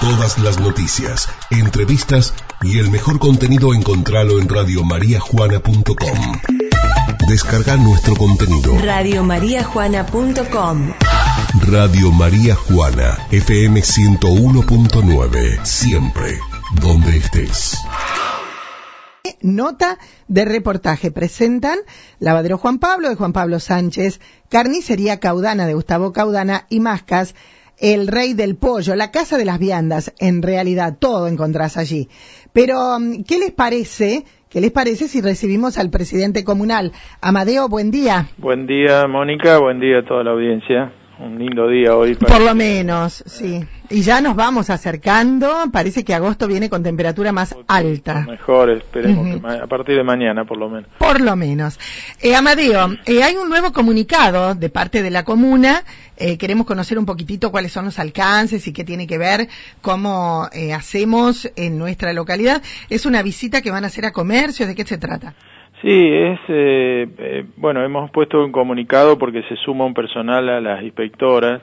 Todas las noticias, entrevistas y el mejor contenido encontralo en radiomariajuana.com. Descarga nuestro contenido. Radiomariajuana.com Radio María Juana, FM 101.9. Siempre, donde estés. Nota de reportaje. Presentan Lavadero Juan Pablo de Juan Pablo Sánchez, Carnicería Caudana de Gustavo Caudana y Mascas el rey del pollo, la casa de las viandas, en realidad todo encontrás allí. Pero, mm, ¿qué les parece? ¿Qué les parece si recibimos al presidente comunal? Amadeo, buen día. Buen día, Mónica, buen día a toda la audiencia un lindo día hoy. Por lo menos, sí. Y ya nos vamos acercando, parece que agosto viene con temperatura más alta. Mejor, esperemos, a partir de mañana por lo menos. Por lo menos. Eh, Amadeo, eh, hay un nuevo comunicado de parte de la comuna, eh, queremos conocer un poquitito cuáles son los alcances y qué tiene que ver, cómo eh, hacemos en nuestra localidad. Es una visita que van a hacer a comercios, ¿de qué se trata? Sí, es eh, eh, bueno, hemos puesto un comunicado porque se suma un personal a las inspectoras,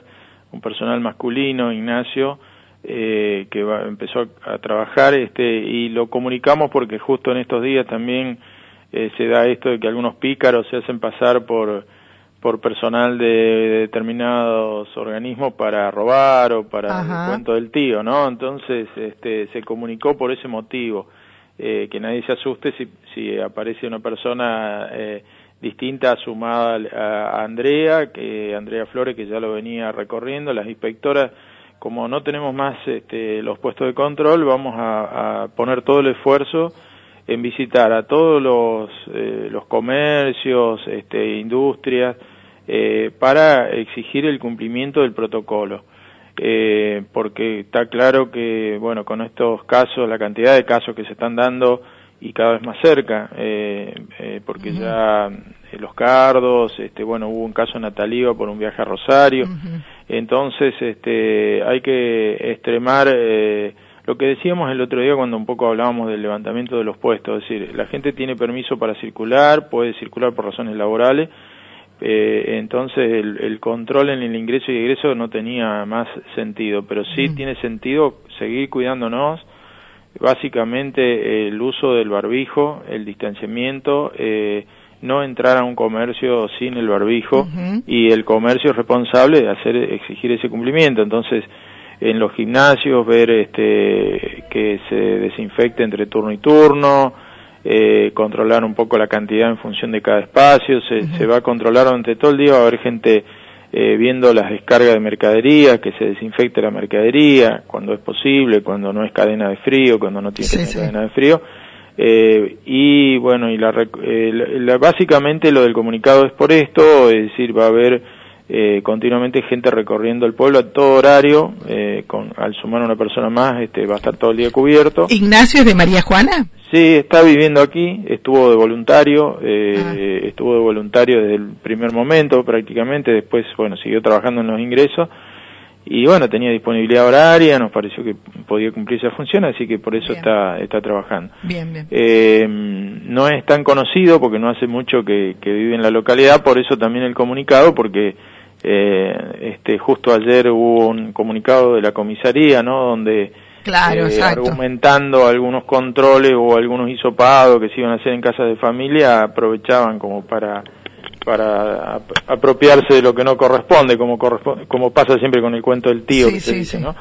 un personal masculino, Ignacio, eh, que va, empezó a, trabajar, este, y lo comunicamos porque justo en estos días también eh, se da esto de que algunos pícaros se hacen pasar por por personal de, determinados organismos para robar o para el cuento del tío, ¿no? Entonces, este, se comunicó por ese motivo eh, que nadie se asuste si, si aparece una persona eh, distinta sumada a, Andrea, que Andrea Flores, que ya lo venía recorriendo, las inspectoras, como no tenemos más este, los puestos de control, vamos a, poner todo el esfuerzo en visitar a todos los, eh, los comercios, este, industrias, eh, para exigir el cumplimiento del protocolo eh, porque está claro que, bueno, con estos casos, la cantidad de casos que se están dando y cada vez más cerca, eh, eh, porque ya eh, los cardos, este, bueno, hubo un caso en Nataliva por un viaje a Rosario, entonces, este, hay que extremar eh, lo que decíamos el otro día cuando un poco hablábamos del levantamiento de los puestos, es decir, la gente tiene permiso para circular, puede circular por razones laborales, eh, entonces el, control en el ingreso y egreso no tenía más sentido, pero sí tiene sentido seguir cuidándonos, básicamente el uso del barbijo, el distanciamiento, eh, no entrar a un comercio sin el barbijo y el comercio es responsable de hacer exigir ese cumplimiento, entonces en los gimnasios ver este que se desinfecte entre turno y turno, eh, controlar un poco la cantidad en función de cada espacio, se, va a controlar durante todo el día, va a haber gente eh, viendo las descargas de mercadería, que se desinfecte la mercadería cuando es posible, cuando no es cadena de frío, cuando no tiene cadena de frío. Eh, y bueno, y la, la, básicamente lo del comunicado es por esto, es decir, va a haber eh, continuamente gente recorriendo el pueblo a todo horario, eh, con, al sumar una persona más, este, va a estar todo el día cubierto. ¿Ignacio es de María Juana? Sí, está viviendo aquí, estuvo de voluntario, eh, ah. estuvo de voluntario desde el primer momento prácticamente, después, bueno, siguió trabajando en los ingresos y bueno, tenía disponibilidad horaria, nos pareció que podía cumplir esa función, así que por eso está, está trabajando. Bien, bien. Eh, no es tan conocido porque no hace mucho que, que vive en la localidad, por eso también el comunicado, porque eh, este, justo ayer hubo un comunicado de la comisaría, ¿no? Donde claro, eh, argumentando algunos controles o algunos hisopados que se iban a hacer en casas de familia, aprovechaban como para para apropiarse de lo que no corresponde, como como pasa siempre con el cuento del tío que se dice, ¿no?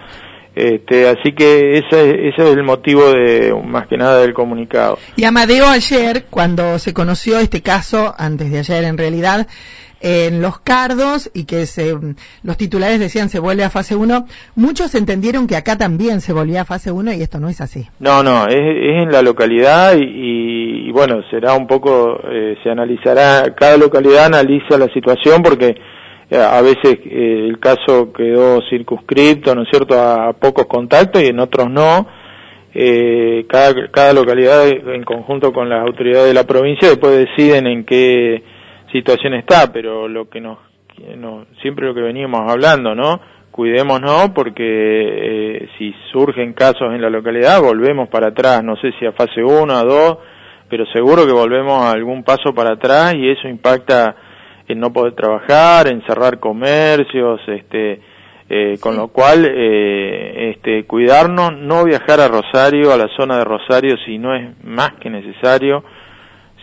Este, así que ese, ese es el motivo de más que nada del comunicado. Y Amadeo ayer, cuando se conoció este caso, antes de ayer en realidad, en los cardos y que se, los titulares decían se vuelve a fase 1, muchos entendieron que acá también se volvía a fase 1 y esto no es así. No, no, es, en la localidad y, bueno, será un poco, eh, se analizará, cada localidad analiza la situación porque eh, a veces eh, el caso quedó circunscripto, ¿no es cierto?, a, pocos contactos y en otros no. cada, cada localidad en conjunto con las autoridades de la provincia después deciden en qué situación está, pero lo que nos, siempre lo que veníamos hablando, ¿no? Cuidémonos porque eh, si surgen casos en la localidad volvemos para atrás, no sé si a fase 1, a 2, pero seguro que volvemos a algún paso para atrás y eso impacta en no poder trabajar, en cerrar comercios, este, Eh, con lo cual, eh, este, cuidarnos, no viajar a Rosario, a la zona de Rosario, si no es más que necesario,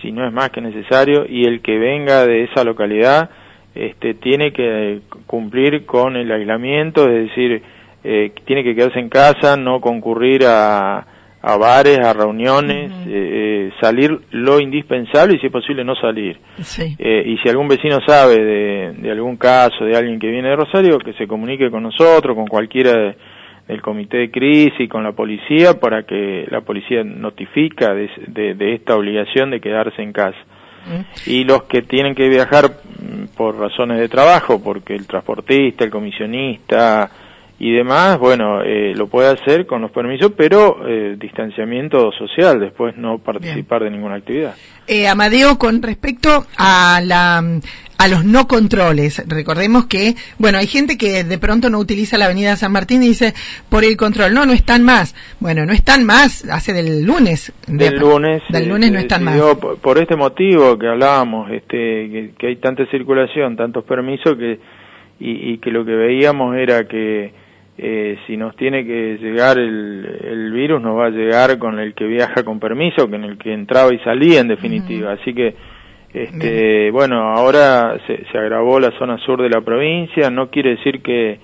si no es más que necesario, y el que venga de esa localidad, este, tiene que cumplir con el aislamiento, es decir, eh, tiene que quedarse en casa, no concurrir a, a bares, a reuniones, eh, eh, salir lo indispensable y si es posible no salir. Eh, y si algún vecino sabe de, de, algún caso de alguien que viene de Rosario, que se comunique con nosotros, con cualquiera del comité de crisis, con la policía, para que la policía notifica de, de, esta obligación de quedarse en casa. Y los que tienen que viajar mm, por razones de trabajo, porque el transportista, el comisionista, y demás, bueno, eh, lo puede hacer con los permisos, pero eh, distanciamiento social, después no participar de ninguna actividad. Eh, Amadeo, con respecto a la a los no controles, recordemos que, bueno, hay gente que de pronto no utiliza la avenida San Martín y dice, por el control, no, no están más. Bueno, no están más, hace del lunes. Del lunes. Del lunes no están más. Por, este motivo que hablábamos, este, que, hay tanta circulación, tantos permisos que, y, y que lo que veíamos era que eh, si nos tiene que llegar el, el, virus, nos va a llegar con el que viaja con permiso, con el que entraba y salía en definitiva. Así que, este, bueno, ahora se, se, agravó la zona sur de la provincia, no quiere decir que,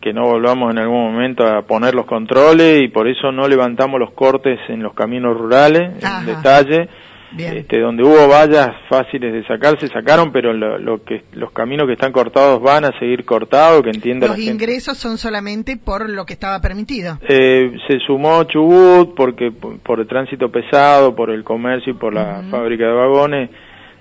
que no volvamos en algún momento a poner los controles y por eso no levantamos los cortes en los caminos rurales en detalle. Este, donde hubo vallas fáciles de sacar, se sacaron, pero lo, que, los caminos que están cortados van a seguir cortados, que entienda Los ingresos son solamente por lo que estaba permitido. Eh, se sumó Chubut porque por el tránsito pesado, por el comercio y por la fábrica de vagones,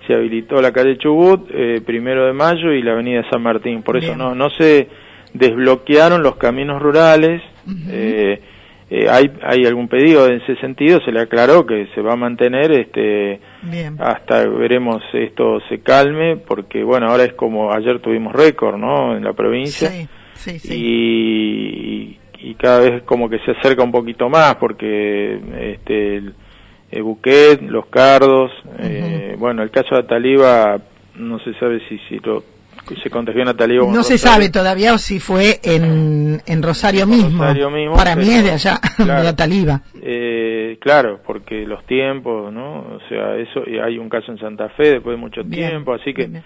se habilitó la calle Chubut, eh, primero de mayo y la avenida San Martín. Por eso no, no se desbloquearon los caminos rurales. eh, eh, hay, hay algún pedido en ese sentido, se le aclaró que se va a mantener este hasta veremos esto se calme, porque bueno, ahora es como ayer tuvimos récord, ¿no? En la provincia. Sí, sí, Y, y, cada vez como que se acerca un poquito más, porque este el, Buquet, los Cardos, eh, bueno, el caso de Ataliba no se sabe si, si lo se contagió en Ataliba. No se sabe todavía o si fue en, en Rosario, mismo. Para mí es de allá, de Ataliba. Eh, claro, porque los tiempos, ¿no? O sea, eso, y hay un caso en Santa Fe después de mucho tiempo, así que...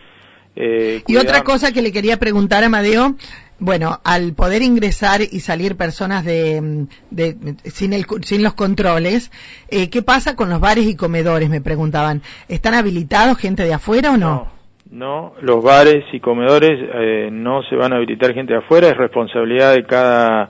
Eh, y otra cosa que le quería preguntar a Amadeo, bueno, al poder ingresar y salir personas de, de sin, el, sin los controles, eh, ¿qué pasa con los bares y comedores? Me preguntaban. ¿Están habilitados gente de afuera o no no, los bares y comedores eh, no se van a habilitar gente de afuera, es responsabilidad de cada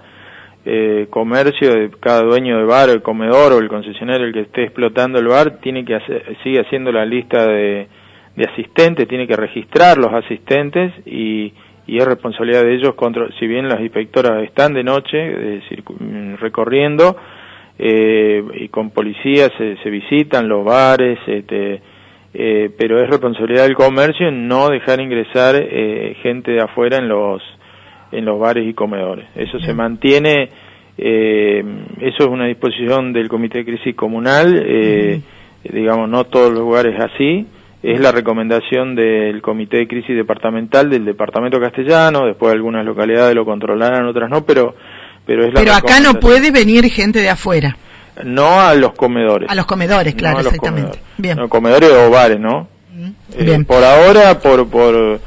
eh, comercio, de cada dueño de bar, el comedor o el concesionario el que esté explotando el bar, tiene que hacer, sigue haciendo la lista de, de asistentes, tiene que registrar los asistentes y, y es responsabilidad de ellos, contra, si bien las inspectoras están de noche eh, recorriendo eh, y con policías se, se visitan los bares, este, eh, pero es responsabilidad del comercio no dejar ingresar eh, gente de afuera en los en los bares y comedores. Eso se mantiene, eh, eso es una disposición del Comité de Crisis Comunal, eh, digamos, no todos los lugares así, es la recomendación del Comité de Crisis Departamental del Departamento Castellano, después algunas localidades lo controlarán, otras no, pero pero es la Pero acá no puede venir gente de afuera. No a los comedores. A los comedores, claro, exactamente. Bien. comedores o bares, ¿no? Eh, Bien. por ahora, por, por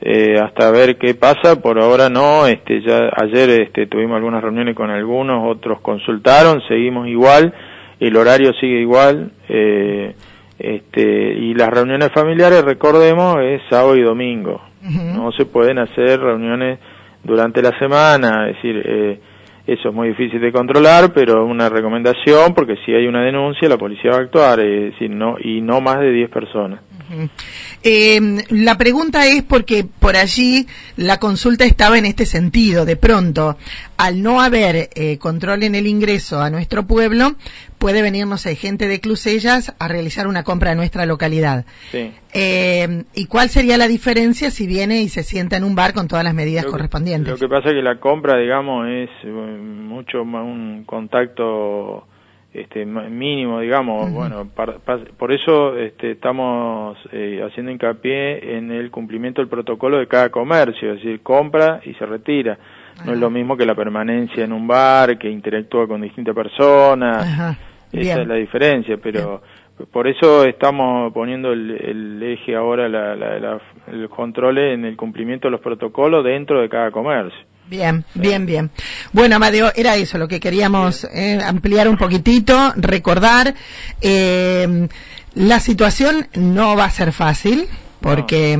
eh, hasta ver qué pasa, por ahora no. Este, ya ayer este, tuvimos algunas reuniones con algunos, otros consultaron, seguimos igual, el horario sigue igual. Eh, este, y las reuniones familiares, recordemos, es sábado y domingo. No se pueden hacer reuniones durante la semana, es decir, eh, eso es muy difícil de controlar, pero una recomendación, porque si hay una denuncia, la policía va a actuar, es decir, no, y no más de 10 personas. Eh, la pregunta es porque por allí la consulta estaba en este sentido. De pronto, al no haber eh, control en el ingreso a nuestro pueblo, puede venir, no sé, gente de Clusellas a realizar una compra en nuestra localidad. Eh, ¿Y cuál sería la diferencia si viene y se sienta en un bar con todas las medidas correspondientes? Lo que pasa es que la compra, digamos, es mucho más un contacto este mínimo digamos bueno por eso este, estamos eh, haciendo hincapié en el cumplimiento del protocolo de cada comercio es decir compra y se retira No es lo mismo que la permanencia en un bar, que interactúa con distintas personas. Esa es la diferencia, pero por eso estamos poniendo el, eje ahora, la, la, el control en el cumplimiento de los protocolos dentro de cada comercio. Bien, bien, bien. Bueno, Amadeo, era eso lo que queríamos eh, ampliar un poquitito, recordar. Eh, la situación no va a ser fácil porque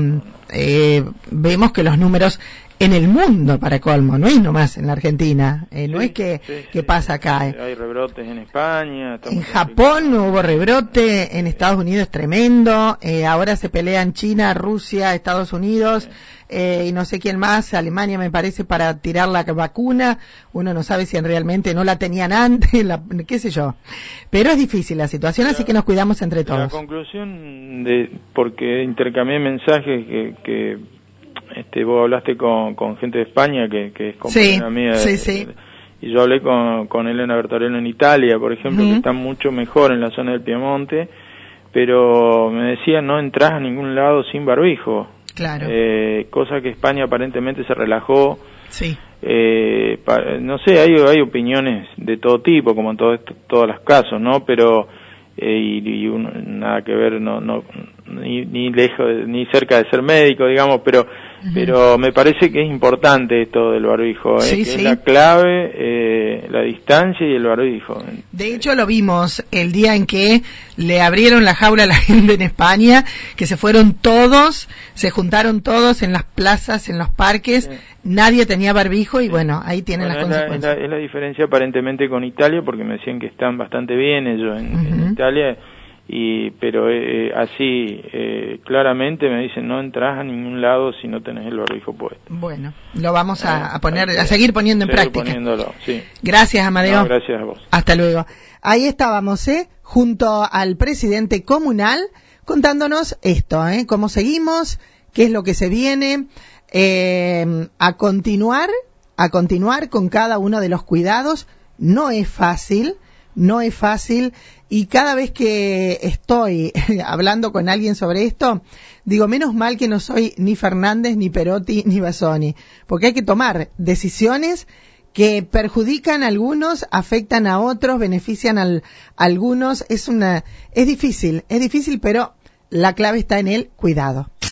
eh, vemos que los números en el mundo para colmo, no es nomás en la Argentina, eh, no es que, pasa acá. Eh. Hay rebrotes en España. En Japón hubo rebrote, en Estados Unidos es tremendo, eh, ahora se pelean China, Rusia, Estados Unidos eh, y no sé quién más, Alemania me parece, para tirar la vacuna. Uno no sabe si realmente no la tenían antes, la, qué sé yo. Pero es difícil la situación, así que nos cuidamos entre todos. La conclusión de, porque intercambié mensajes que, que este, vos hablaste con, con gente de España que, que es compañera mía. Y yo hablé con, con Elena Bertorello en Italia, por ejemplo, que está mucho mejor en la zona del Piemonte, pero me decía no entras a ningún lado sin barbijo. Claro. Eh, cosa que España aparentemente se relajó. Sí. Eh, no sé, hay, hay opiniones de todo tipo, como en todo todos los casos, ¿no? Pero eh, y, y nada que ver, no, no, ni, ni lejos, ni cerca de ser médico, digamos, pero pero me parece que es importante esto del barbijo, ¿eh? que es la clave, eh, la distancia y el barbijo. De hecho, lo vimos el día en que le abrieron la jaula a la gente en España, que se fueron todos, se juntaron todos en las plazas, en los parques, nadie tenía barbijo y bueno, ahí tienen las consecuencias. es la, diferencia aparentemente con Italia, porque me decían que están bastante bien ellos en Italia y pero eh, eh, así eh, claramente me dicen no entras a ningún lado si no tenés el barbijo puesto. Bueno, lo vamos a, a poner, a seguir poniendo en práctica. Sí. Gracias, Amadeo. gracias a vos. Hasta luego. Ahí estábamos, ¿eh? Junto al presidente comunal contándonos esto, ¿eh? Cómo seguimos, qué es lo que se viene, eh, a continuar, a continuar con cada uno de los cuidados. No es fácil no es fácil y cada vez que estoy hablando con alguien sobre esto, digo, menos mal que no soy ni Fernández, ni Perotti, ni Basoni, porque hay que tomar decisiones que perjudican a algunos, afectan a otros, benefician a algunos. Es una, es difícil, es difícil, pero la clave está en el cuidado.